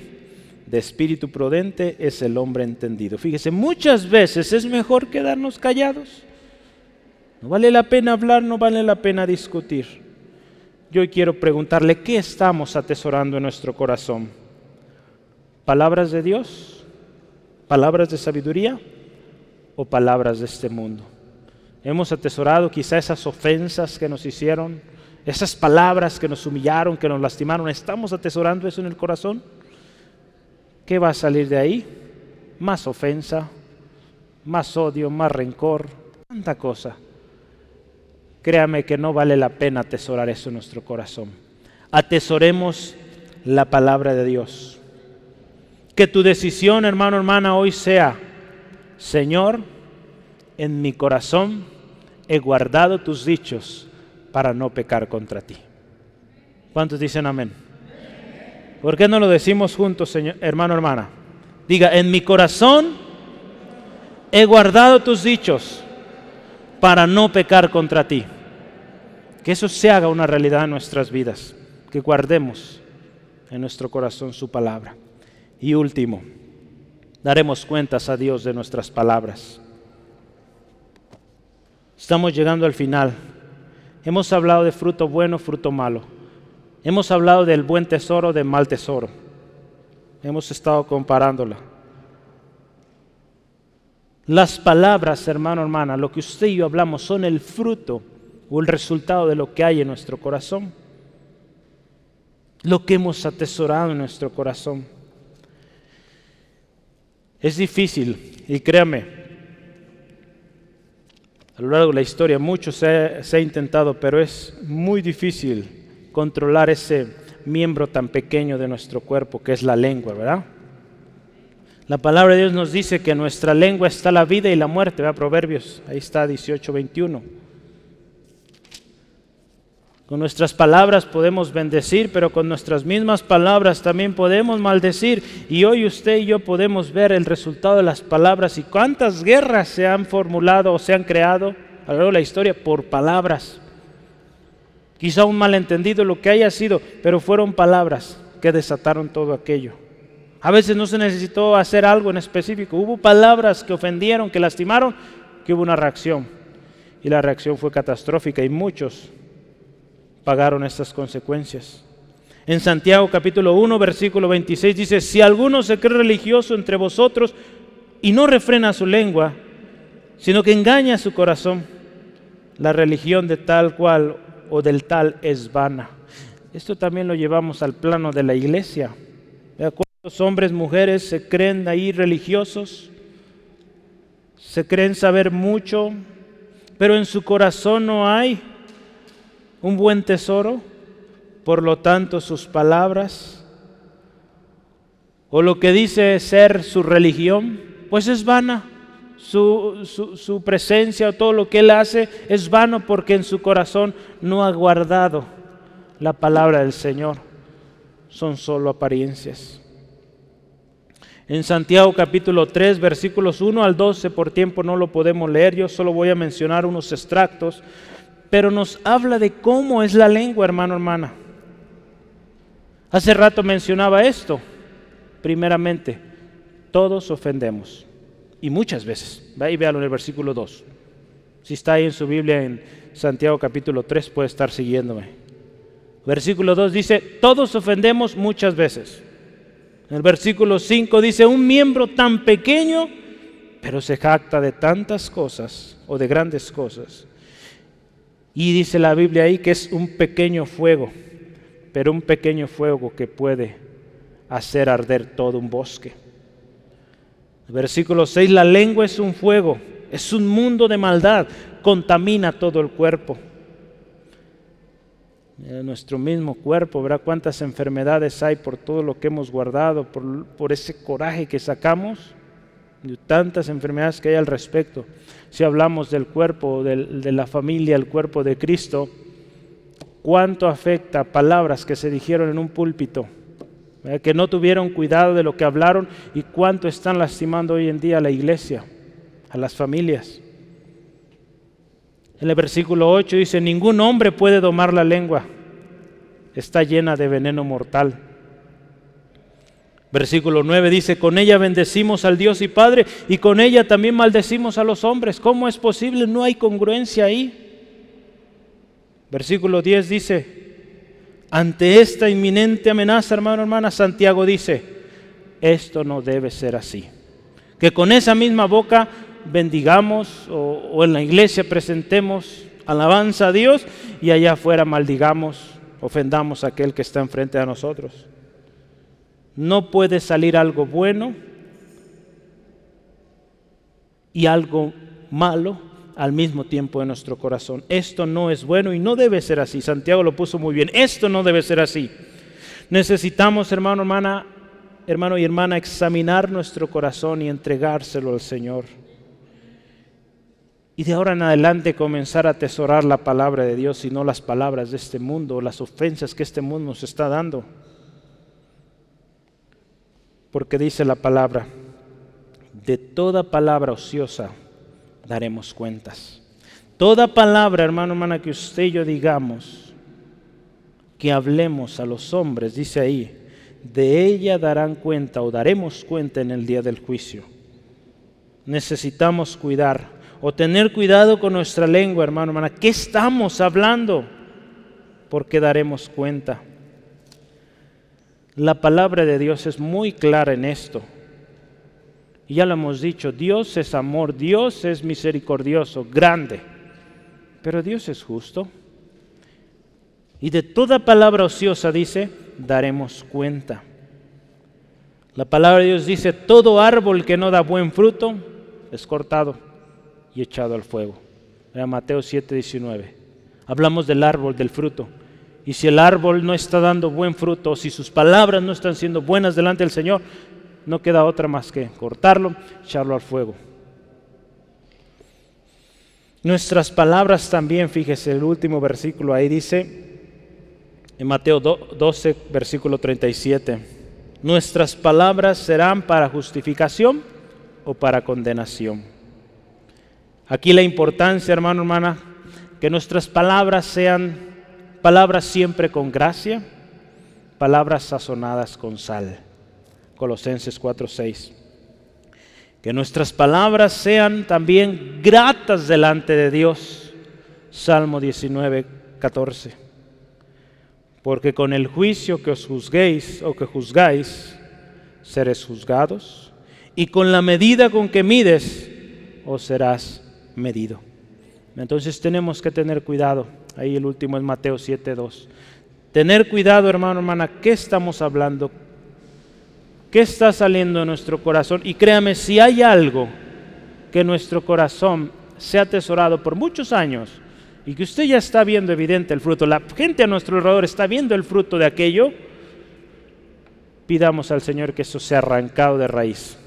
de espíritu prudente es el hombre entendido. Fíjese, muchas veces es mejor quedarnos callados. No vale la pena hablar, no vale la pena discutir. Yo quiero preguntarle, ¿qué estamos atesorando en nuestro corazón? ¿Palabras de Dios? ¿Palabras de sabiduría? o palabras de este mundo. Hemos atesorado quizá esas ofensas que nos hicieron, esas palabras que nos humillaron, que nos lastimaron. ¿Estamos atesorando eso en el corazón? ¿Qué va a salir de ahí? Más ofensa, más odio, más rencor, tanta cosa. Créame que no vale la pena atesorar eso en nuestro corazón. Atesoremos la palabra de Dios. Que tu decisión, hermano, hermana, hoy sea Señor, en mi corazón he guardado tus dichos para no pecar contra ti. ¿Cuántos dicen amén? ¿Por qué no lo decimos juntos, señor, hermano, hermana? Diga, en mi corazón he guardado tus dichos para no pecar contra ti. Que eso se haga una realidad en nuestras vidas, que guardemos en nuestro corazón su palabra. Y último, daremos cuentas a Dios de nuestras palabras. Estamos llegando al final. Hemos hablado de fruto bueno, fruto malo. Hemos hablado del buen tesoro, del mal tesoro. Hemos estado comparándola. Las palabras, hermano, hermana, lo que usted y yo hablamos son el fruto o el resultado de lo que hay en nuestro corazón. Lo que hemos atesorado en nuestro corazón. Es difícil, y créame, a lo largo de la historia mucho se ha, intentado, pero es muy difícil controlar ese miembro tan pequeño de nuestro cuerpo que es la lengua, ¿verdad? La palabra de Dios nos dice que en nuestra lengua está la vida y la muerte, ¿verdad? Proverbios, ahí está 18, 21. Con nuestras palabras podemos bendecir, pero con nuestras mismas palabras también podemos maldecir. Y hoy usted y yo podemos ver el resultado de las palabras y cuántas guerras se han formulado o se han creado a lo largo de la historia por palabras. Quizá un malentendido lo que haya sido, pero fueron palabras que desataron todo aquello. A veces no se necesitó hacer algo en específico, hubo palabras que ofendieron, que lastimaron, que hubo una reacción. Y la reacción fue catastrófica y muchos pagaron estas consecuencias. En Santiago capítulo 1, versículo 26 dice, si alguno se cree religioso entre vosotros y no refrena su lengua, sino que engaña su corazón, la religión de tal cual o del tal es vana. Esto también lo llevamos al plano de la iglesia. ¿Cuántos hombres, mujeres se creen ahí religiosos? Se creen saber mucho, pero en su corazón no hay un buen tesoro, por lo tanto sus palabras, o lo que dice ser su religión, pues es vana. Su, su, presencia o todo lo que él hace es vano porque en su corazón no ha guardado la palabra del Señor. Son solo apariencias. En Santiago capítulo 3, versículos 1 al 12, por tiempo no lo podemos leer, yo solo voy a mencionar unos extractos pero nos habla de cómo es la lengua, hermano, hermana. Hace rato mencionaba esto. Primeramente, todos ofendemos. Y muchas veces. Va y véalo en el versículo 2. Si está ahí en su Biblia en Santiago capítulo 3, puede estar siguiéndome. Versículo 2 dice, todos ofendemos muchas veces. En el versículo 5 dice, un miembro tan pequeño, pero se jacta de tantas cosas o de grandes cosas. Y dice la Biblia ahí que es un pequeño fuego, pero un pequeño fuego que puede hacer arder todo un bosque. Versículo 6, la lengua es un fuego, es un mundo de maldad, contamina todo el cuerpo. Nuestro mismo cuerpo, verá cuántas enfermedades hay por todo lo que hemos guardado, por, ese coraje que sacamos, de tantas enfermedades que hay al respecto. Si hablamos del cuerpo, de la familia, el cuerpo de Cristo, cuánto afecta palabras que se dijeron en un púlpito, que no tuvieron cuidado de lo que hablaron y cuánto están lastimando hoy en día a la iglesia, a las familias. En el versículo 8 dice, ningún hombre puede domar la lengua, está llena de veneno mortal. Versículo 9 dice, con ella bendecimos al Dios y Padre y con ella también maldecimos a los hombres. ¿Cómo es posible? No hay congruencia ahí. Versículo 10 dice, ante esta inminente amenaza, hermano, hermana, Santiago dice, esto no debe ser así. Que con esa misma boca bendigamos o, en la iglesia presentemos alabanza a Dios y allá afuera maldigamos, ofendamos a aquel que está enfrente de nosotros. No puede salir algo bueno y algo malo al mismo tiempo en nuestro corazón. Esto no es bueno y no debe ser así. Santiago lo puso muy bien. Esto no debe ser así. Necesitamos, hermano, hermana, hermano y hermana, examinar nuestro corazón y entregárselo al Señor. Y de ahora en adelante comenzar a atesorar la palabra de Dios y no las palabras de este mundo, las ofensas que este mundo nos está dando. Porque dice la palabra, de toda palabra ociosa daremos cuentas. Toda palabra, hermano, hermana, que usted y yo digamos, que hablemos a los hombres, dice ahí, de ella darán cuenta o daremos cuenta en el día del juicio. Necesitamos cuidar o tener cuidado con nuestra lengua, hermano, hermana. ¿Qué estamos hablando? Porque daremos cuenta. La palabra de Dios es muy clara en esto. Ya lo hemos dicho, Dios es amor, Dios es misericordioso, grande, pero Dios es justo. Y de toda palabra ociosa dice, daremos cuenta. La palabra de Dios dice, todo árbol que no da buen fruto es cortado y echado al fuego. Era Mateo 7, 19. Hablamos del árbol, del fruto. Y si el árbol no está dando buen fruto, si sus palabras no están siendo buenas delante del Señor, no queda otra más que cortarlo, echarlo al fuego. Nuestras palabras también, fíjese el último versículo ahí dice, en Mateo 12, versículo 37, nuestras palabras serán para justificación o para condenación. Aquí la importancia, hermano, hermana, que nuestras palabras sean palabras siempre con gracia, palabras sazonadas con sal. Colosenses 4:6. Que nuestras palabras sean también gratas delante de Dios. Salmo 19:14. Porque con el juicio que os juzguéis o que juzgáis, seréis juzgados, y con la medida con que mides, os serás medido. Entonces tenemos que tener cuidado. Ahí el último es Mateo 7:2. Tener cuidado, hermano, hermana, ¿qué estamos hablando? ¿Qué está saliendo de nuestro corazón? Y créame, si hay algo que nuestro corazón se ha atesorado por muchos años y que usted ya está viendo evidente el fruto, la gente a nuestro alrededor está viendo el fruto de aquello, pidamos al Señor que eso sea arrancado de raíz.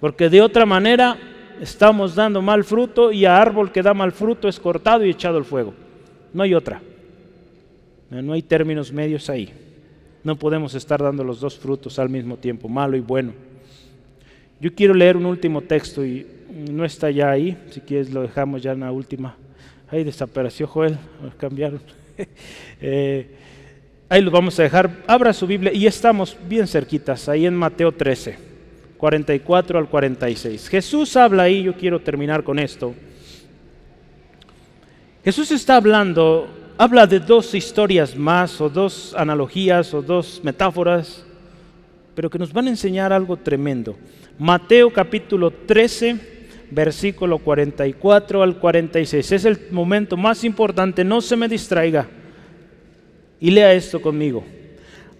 Porque de otra manera estamos dando mal fruto y a árbol que da mal fruto es cortado y echado al fuego. No hay otra. No hay términos medios ahí. No podemos estar dando los dos frutos al mismo tiempo, malo y bueno. Yo quiero leer un último texto y no está ya ahí, si quieres lo dejamos ya en la última. Ahí desapareció Joel, cambiaron. Eh, ahí lo vamos a dejar. Abra su Biblia y estamos bien cerquitas, ahí en Mateo 13, 44 al 46. Jesús habla ahí, yo quiero terminar con esto. Jesús está hablando habla de dos historias más o dos analogías o dos metáforas, pero que nos van a enseñar algo tremendo. Mateo capítulo 13, versículo 44 al 46. Es el momento más importante, no se me distraiga. Y lea esto conmigo.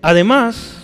Además,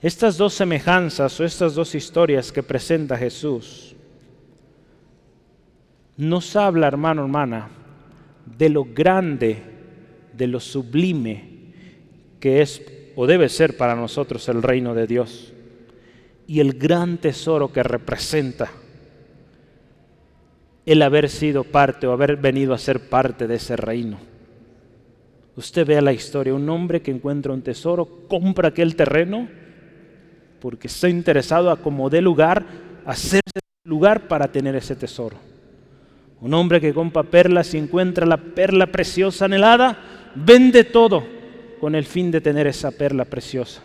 Estas dos semejanzas o estas dos historias que presenta Jesús nos habla, hermano, hermana, de lo grande, de lo sublime que es o debe ser para nosotros el reino de Dios y el gran tesoro que representa el haber sido parte o haber venido a ser parte de ese reino. Usted vea la historia, un hombre que encuentra un tesoro, compra aquel terreno porque está interesado a como dé lugar, hacerse lugar para tener ese tesoro. Un hombre que compra perlas y encuentra la perla preciosa anhelada, vende todo con el fin de tener esa perla preciosa.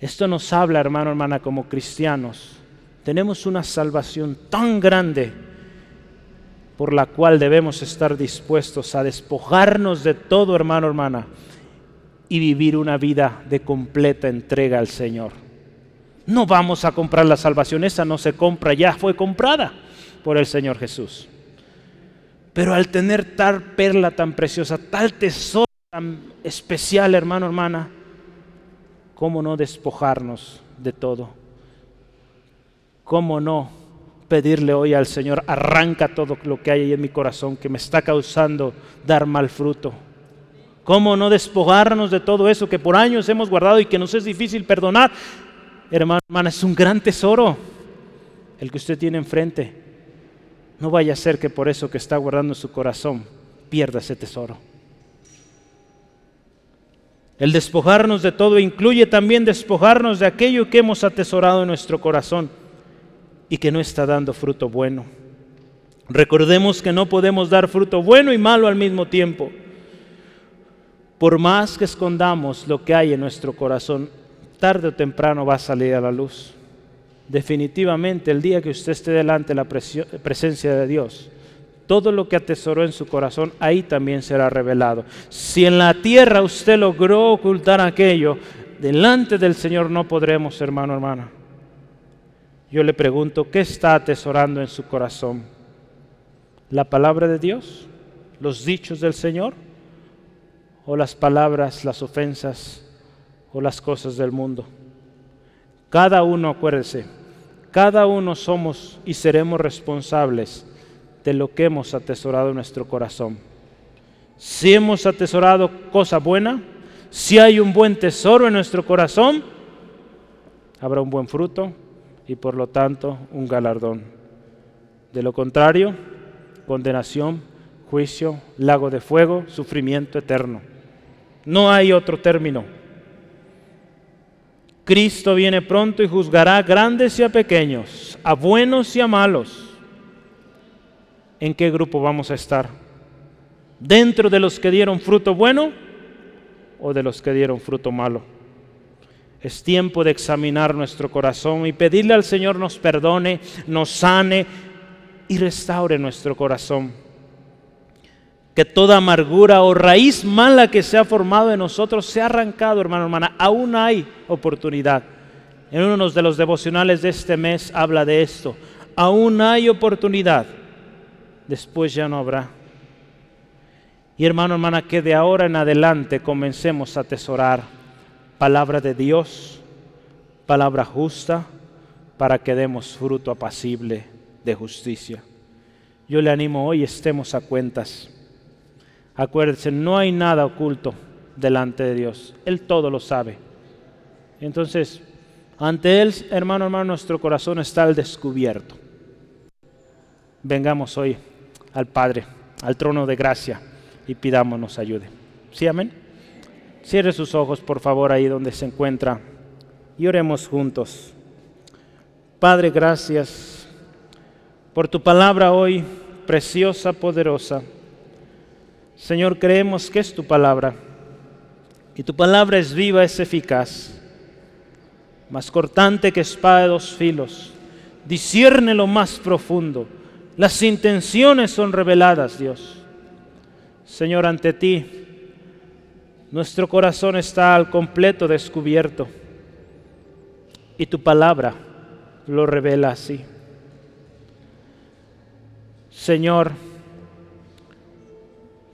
Esto nos habla, hermano, hermana, como cristianos. Tenemos una salvación tan grande por la cual debemos estar dispuestos a despojarnos de todo, hermano, hermana, y vivir una vida de completa entrega al Señor. No vamos a comprar la salvación, esa no se compra, ya fue comprada por el Señor Jesús. Pero al tener tal perla tan preciosa, tal tesoro tan especial, hermano, hermana, ¿cómo no despojarnos de todo? ¿Cómo no pedirle hoy al Señor, arranca todo lo que hay ahí en mi corazón que me está causando dar mal fruto? ¿Cómo no despojarnos de todo eso que por años hemos guardado y que nos es difícil perdonar? Hermano, hermana, es un gran tesoro el que usted tiene enfrente. No vaya a ser que por eso que está guardando su corazón pierda ese tesoro. El despojarnos de todo incluye también despojarnos de aquello que hemos atesorado en nuestro corazón y que no está dando fruto bueno. Recordemos que no podemos dar fruto bueno y malo al mismo tiempo. Por más que escondamos lo que hay en nuestro corazón, tarde o temprano va a salir a la luz definitivamente el día que usted esté delante de la presencia de Dios, todo lo que atesoró en su corazón, ahí también será revelado. Si en la tierra usted logró ocultar aquello, delante del Señor no podremos, hermano, hermana. Yo le pregunto, ¿qué está atesorando en su corazón? ¿La palabra de Dios? ¿Los dichos del Señor? ¿O las palabras, las ofensas o las cosas del mundo? Cada uno, acuérdese, cada uno somos y seremos responsables de lo que hemos atesorado en nuestro corazón. Si hemos atesorado cosa buena, si hay un buen tesoro en nuestro corazón, habrá un buen fruto y por lo tanto un galardón. De lo contrario, condenación, juicio, lago de fuego, sufrimiento eterno. No hay otro término. Cristo viene pronto y juzgará a grandes y a pequeños, a buenos y a malos. ¿En qué grupo vamos a estar? ¿Dentro de los que dieron fruto bueno o de los que dieron fruto malo? Es tiempo de examinar nuestro corazón y pedirle al Señor nos perdone, nos sane y restaure nuestro corazón que toda amargura o raíz mala que se ha formado en nosotros se ha arrancado, hermano, hermana. Aún hay oportunidad. En uno de los devocionales de este mes habla de esto. Aún hay oportunidad. Después ya no habrá. Y hermano, hermana, que de ahora en adelante comencemos a atesorar palabra de Dios, palabra justa, para que demos fruto apacible de justicia. Yo le animo hoy, estemos a cuentas. Acuérdense, no hay nada oculto delante de Dios. Él todo lo sabe. Entonces, ante Él, hermano, hermano, nuestro corazón está al descubierto. Vengamos hoy al Padre, al trono de gracia y pidámonos ayude. ¿Sí, amén? Cierre sus ojos, por favor, ahí donde se encuentra y oremos juntos. Padre, gracias por tu palabra hoy, preciosa, poderosa. Señor, creemos que es tu palabra. Y tu palabra es viva, es eficaz, más cortante que espada de dos filos. Discierne lo más profundo. Las intenciones son reveladas, Dios. Señor, ante ti, nuestro corazón está al completo descubierto. Y tu palabra lo revela así. Señor,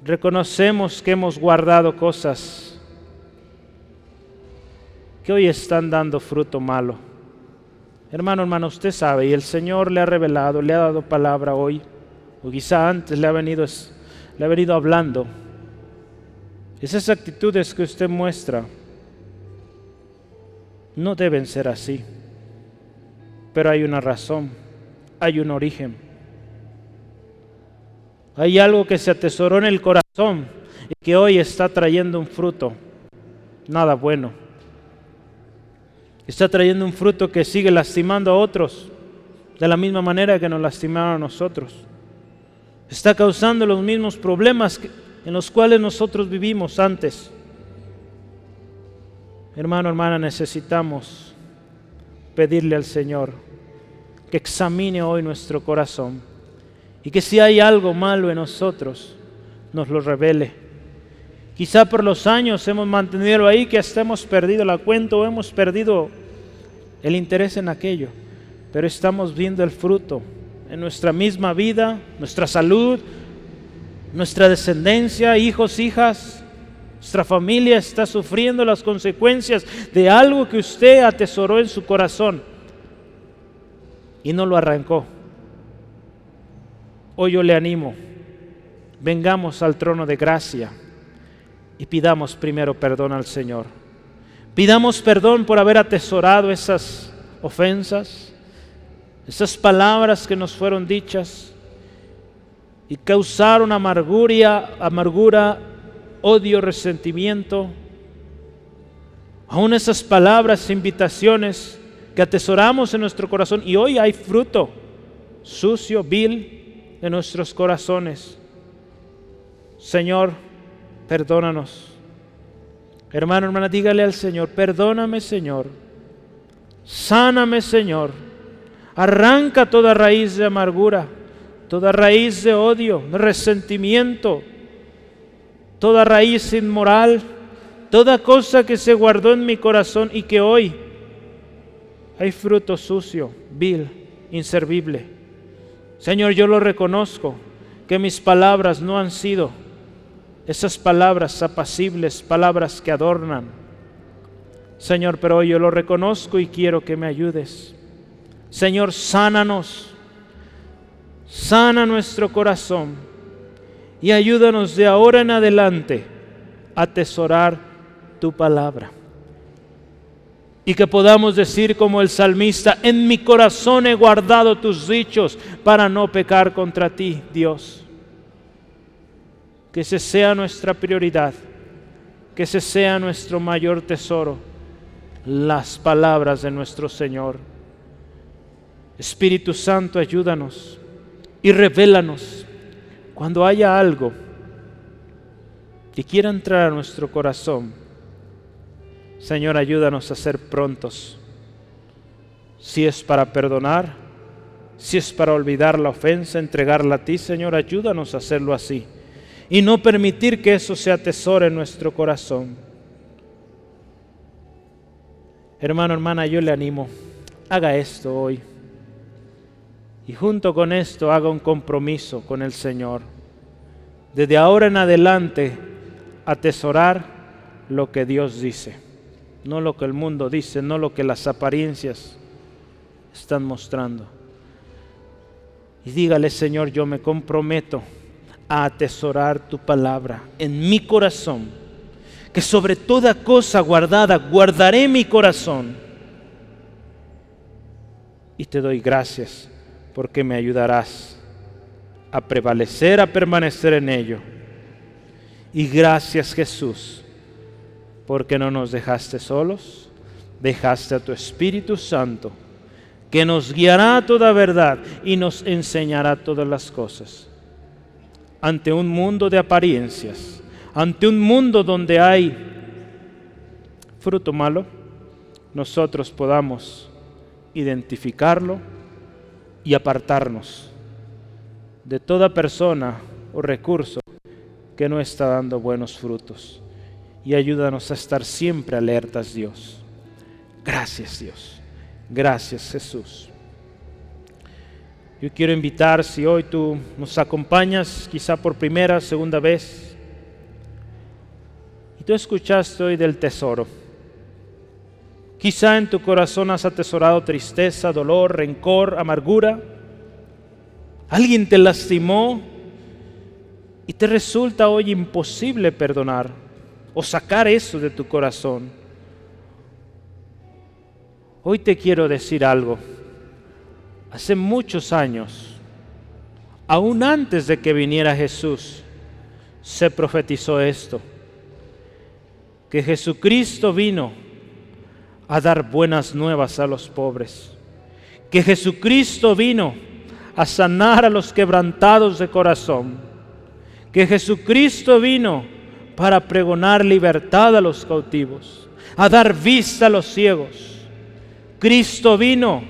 reconocemos que hemos guardado cosas que hoy están dando fruto malo. Hermano, hermano, usted sabe, y el Señor le ha revelado, le ha dado palabra hoy, o quizá antes le ha venido, le ha venido hablando. Esas actitudes que usted muestra no deben ser así, pero hay una razón, hay un origen. Hay algo que se atesoró en el corazón y que hoy está trayendo un fruto, nada bueno. Está trayendo un fruto que sigue lastimando a otros de la misma manera que nos lastimaron a nosotros. Está causando los mismos problemas en los cuales nosotros vivimos antes. Hermano, hermana, necesitamos pedirle al Señor que examine hoy nuestro corazón y que si hay algo malo en nosotros, nos lo revele. Quizá por los años hemos mantenido ahí que hasta hemos perdido la cuenta o hemos perdido el interés en aquello, pero estamos viendo el fruto en nuestra misma vida, nuestra salud, nuestra descendencia, hijos, hijas. Nuestra familia está sufriendo las consecuencias de algo que usted atesoró en su corazón y no lo arrancó. Hoy yo le animo, vengamos al trono de gracia y pidamos primero perdón al Señor. Pidamos perdón por haber atesorado esas ofensas, esas palabras que nos fueron dichas y causaron amargura, amargura, odio, resentimiento. Aún esas palabras, invitaciones que atesoramos en nuestro corazón y hoy hay fruto sucio, vil, de nuestros corazones. Señor, perdónanos. Hermano, hermana, dígale al Señor, perdóname Señor, sáname Señor, arranca toda raíz de amargura, toda raíz de odio, de resentimiento, toda raíz inmoral, toda cosa que se guardó en mi corazón y que hoy hay fruto sucio, vil, inservible. Señor, yo lo reconozco, que mis palabras no han sido esas palabras apacibles, palabras que adornan. Señor, pero hoy yo lo reconozco y quiero que me ayudes. Señor, sánanos, sana nuestro corazón y ayúdanos de ahora en adelante a atesorar tu palabra y que podamos decir como el salmista, en mi corazón he guardado tus dichos para no pecar contra ti, Dios. Que ese sea nuestra prioridad, que ese sea nuestro mayor tesoro, las palabras de nuestro Señor. Espíritu Santo, ayúdanos y revélanos cuando haya algo que quiera entrar a nuestro corazón Señor, ayúdanos a ser prontos. Si es para perdonar, si es para olvidar la ofensa, entregarla a ti, Señor, ayúdanos a hacerlo así. Y no permitir que eso se atesore en nuestro corazón. Hermano, hermana, yo le animo, haga esto hoy. Y junto con esto haga un compromiso con el Señor. Desde ahora en adelante, atesorar lo que Dios dice no lo que el mundo dice, no lo que las apariencias están mostrando. Y dígale, Señor, yo me comprometo a atesorar tu palabra en mi corazón, que sobre toda cosa guardada guardaré mi corazón. Y te doy gracias porque me ayudarás a prevalecer, a permanecer en ello. Y gracias Jesús porque no nos dejaste solos, dejaste a tu Espíritu Santo, que nos guiará a toda verdad y nos enseñará todas las cosas. Ante un mundo de apariencias, ante un mundo donde hay fruto malo, nosotros podamos identificarlo y apartarnos de toda persona o recurso que no está dando buenos frutos. Y ayúdanos a estar siempre alertas, Dios. Gracias, Dios. Gracias, Jesús. Yo quiero invitar, si hoy tú nos acompañas, quizá por primera, segunda vez, y tú escuchaste hoy del tesoro. Quizá en tu corazón has atesorado tristeza, dolor, rencor, amargura. Alguien te lastimó y te resulta hoy imposible perdonar o sacar eso de tu corazón. Hoy te quiero decir algo hace muchos años, aún antes de que viniera Jesús, se profetizó esto, que Jesucristo vino a dar buenas nuevas a los pobres, que Jesucristo vino a sanar a los quebrantados de corazón, que Jesucristo vino para pregonar libertad a los cautivos, a dar vista a los ciegos. Cristo vino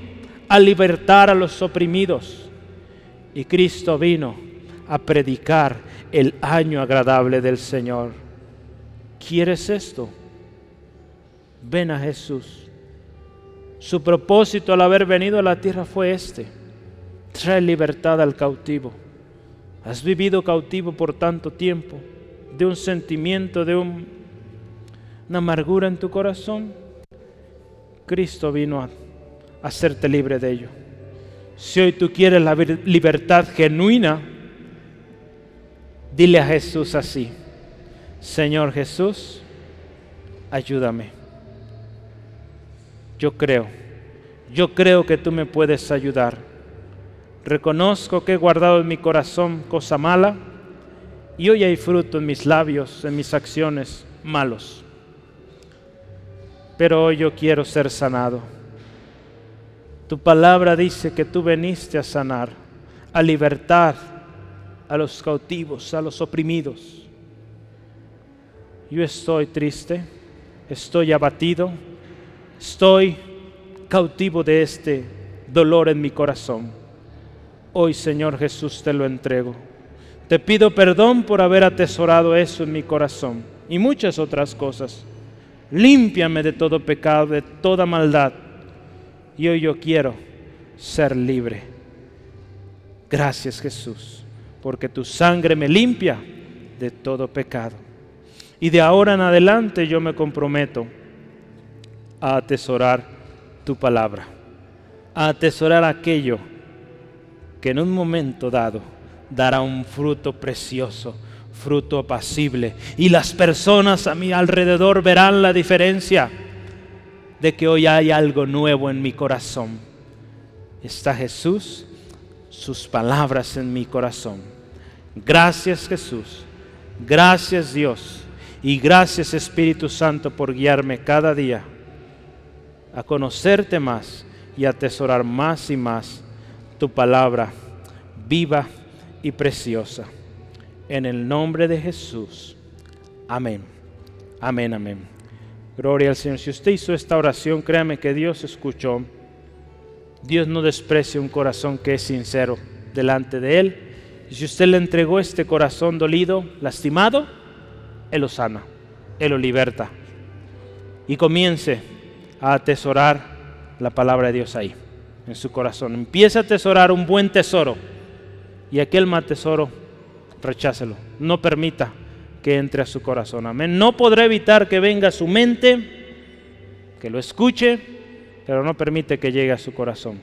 a libertar a los oprimidos. Y Cristo vino a predicar el año agradable del Señor. ¿Quieres esto? Ven a Jesús. Su propósito al haber venido a la tierra fue este. Trae libertad al cautivo. Has vivido cautivo por tanto tiempo de un sentimiento, de un, una amargura en tu corazón. Cristo vino a hacerte libre de ello. Si hoy tú quieres la libertad genuina, dile a Jesús así, Señor Jesús, ayúdame. Yo creo, yo creo que tú me puedes ayudar. Reconozco que he guardado en mi corazón cosa mala y hoy hay fruto en mis labios, en mis acciones malos. Pero hoy yo quiero ser sanado tu palabra dice que tú veniste a sanar, a libertar a los cautivos, a los oprimidos. Yo estoy triste, estoy abatido, estoy cautivo de este dolor en mi corazón. Hoy, Señor Jesús, te lo entrego. Te pido perdón por haber atesorado eso en mi corazón y muchas otras cosas. Límpiame de todo pecado, de toda maldad y hoy yo quiero ser libre. Gracias Jesús, porque tu sangre me limpia de todo pecado. Y de ahora en adelante yo me comprometo a atesorar tu palabra, a atesorar aquello que en un momento dado dará un fruto precioso, fruto apacible, y las personas a mi alrededor verán la diferencia de que hoy hay algo nuevo en mi corazón. Está Jesús, sus palabras en mi corazón. Gracias Jesús, gracias Dios y gracias Espíritu Santo por guiarme cada día a conocerte más y atesorar más y más tu palabra viva y preciosa. En el nombre de Jesús. Amén. Amén, amén. Gloria al Señor. Si usted hizo esta oración, créame que Dios escuchó. Dios no desprecia un corazón que es sincero delante de Él. Y si usted le entregó este corazón dolido, lastimado, Él lo sana, Él lo liberta. Y comience a atesorar la palabra de Dios ahí, en su corazón. Empiece a atesorar un buen tesoro. Y aquel mal tesoro, rechácelo. No permita que entre a su corazón. Amén. No podrá evitar que venga a su mente, que lo escuche, pero no permite que llegue a su corazón.